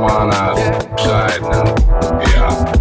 Come on outside now.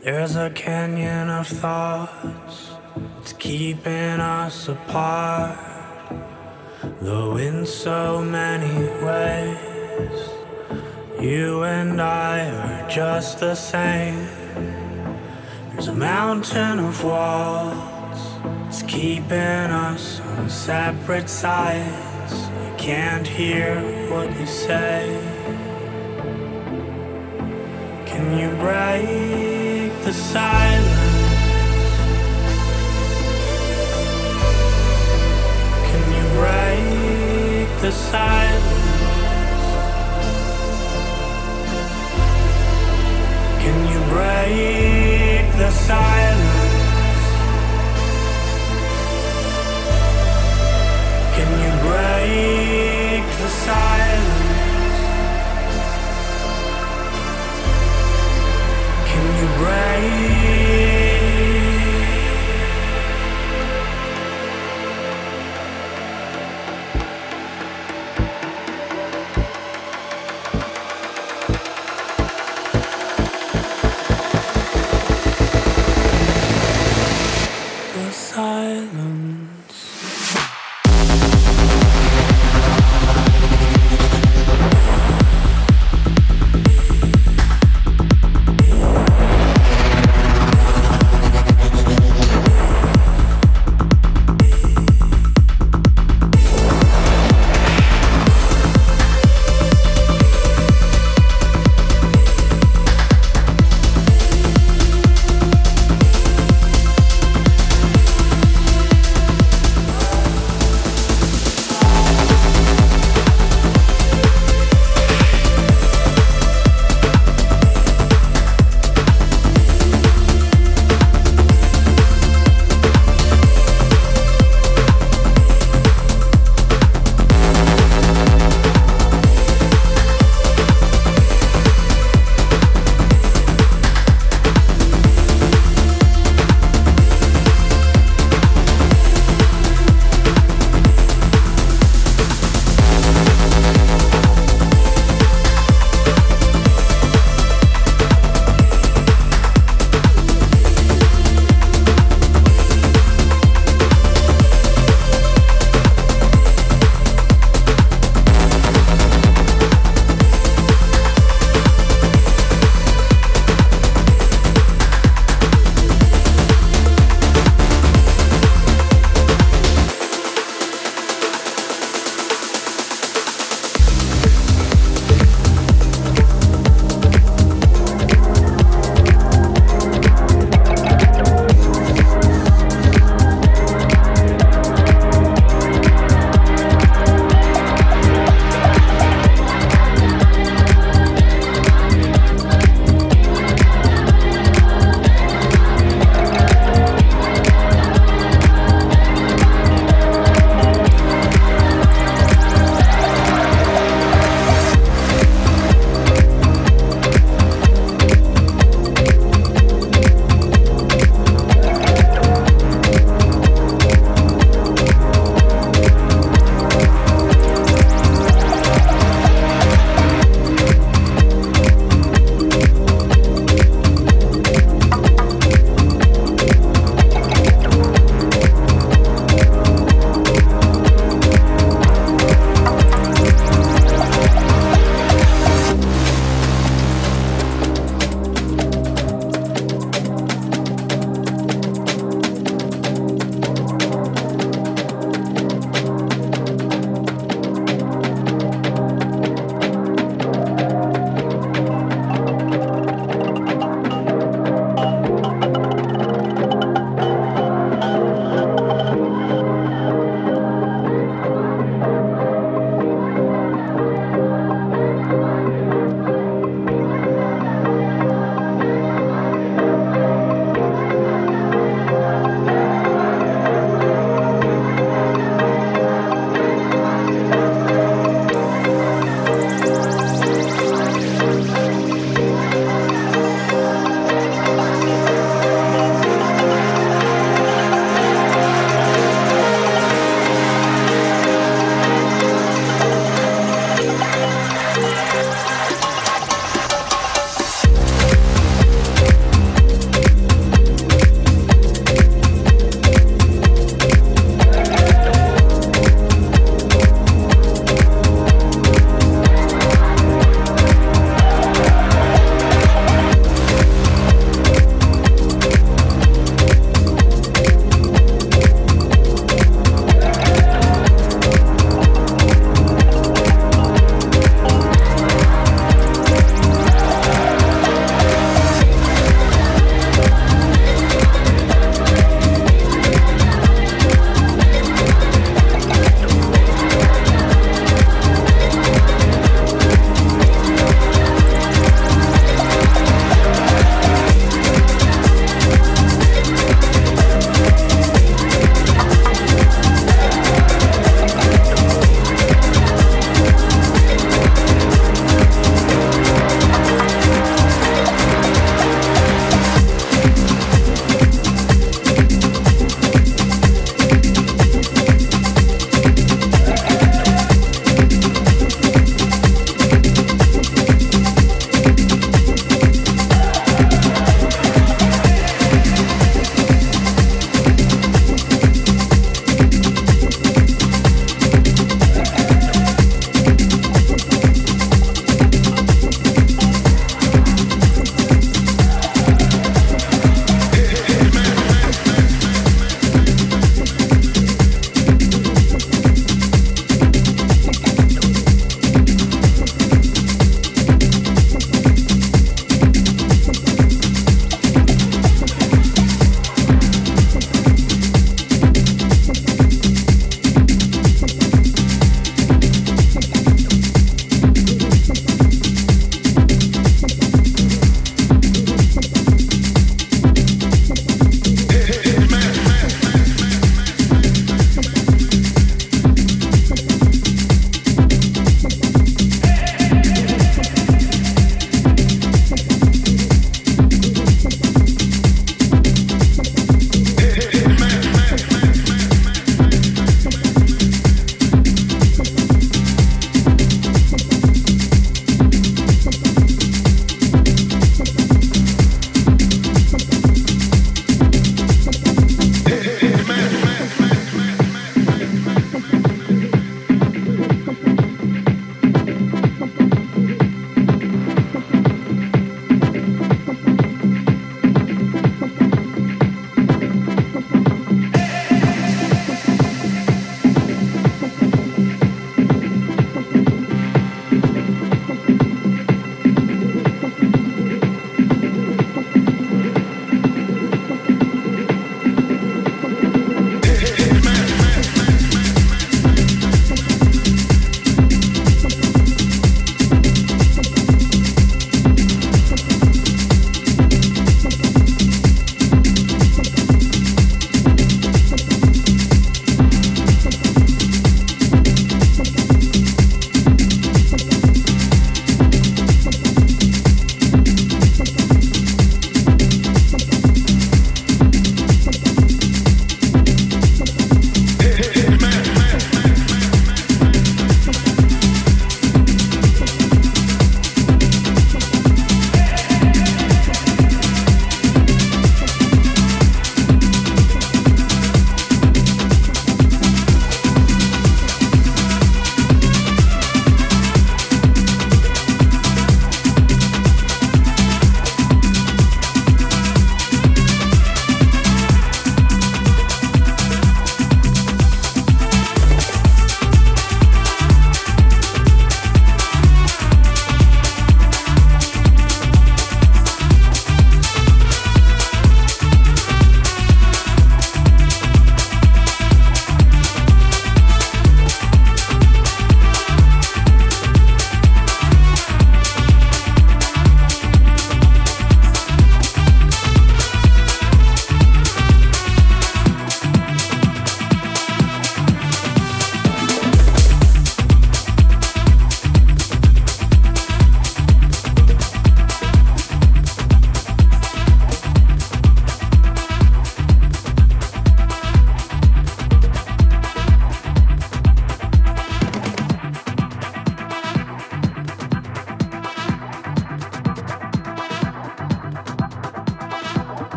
There's a canyon of thoughts, it's keeping us apart. Though in so many ways, you and I are just the same. There's a mountain of walls, it's keeping us on separate sides. I can't hear what you say. Can you break the silence. Can you break the silence? Can you break the silence? Can you break the silence? Right.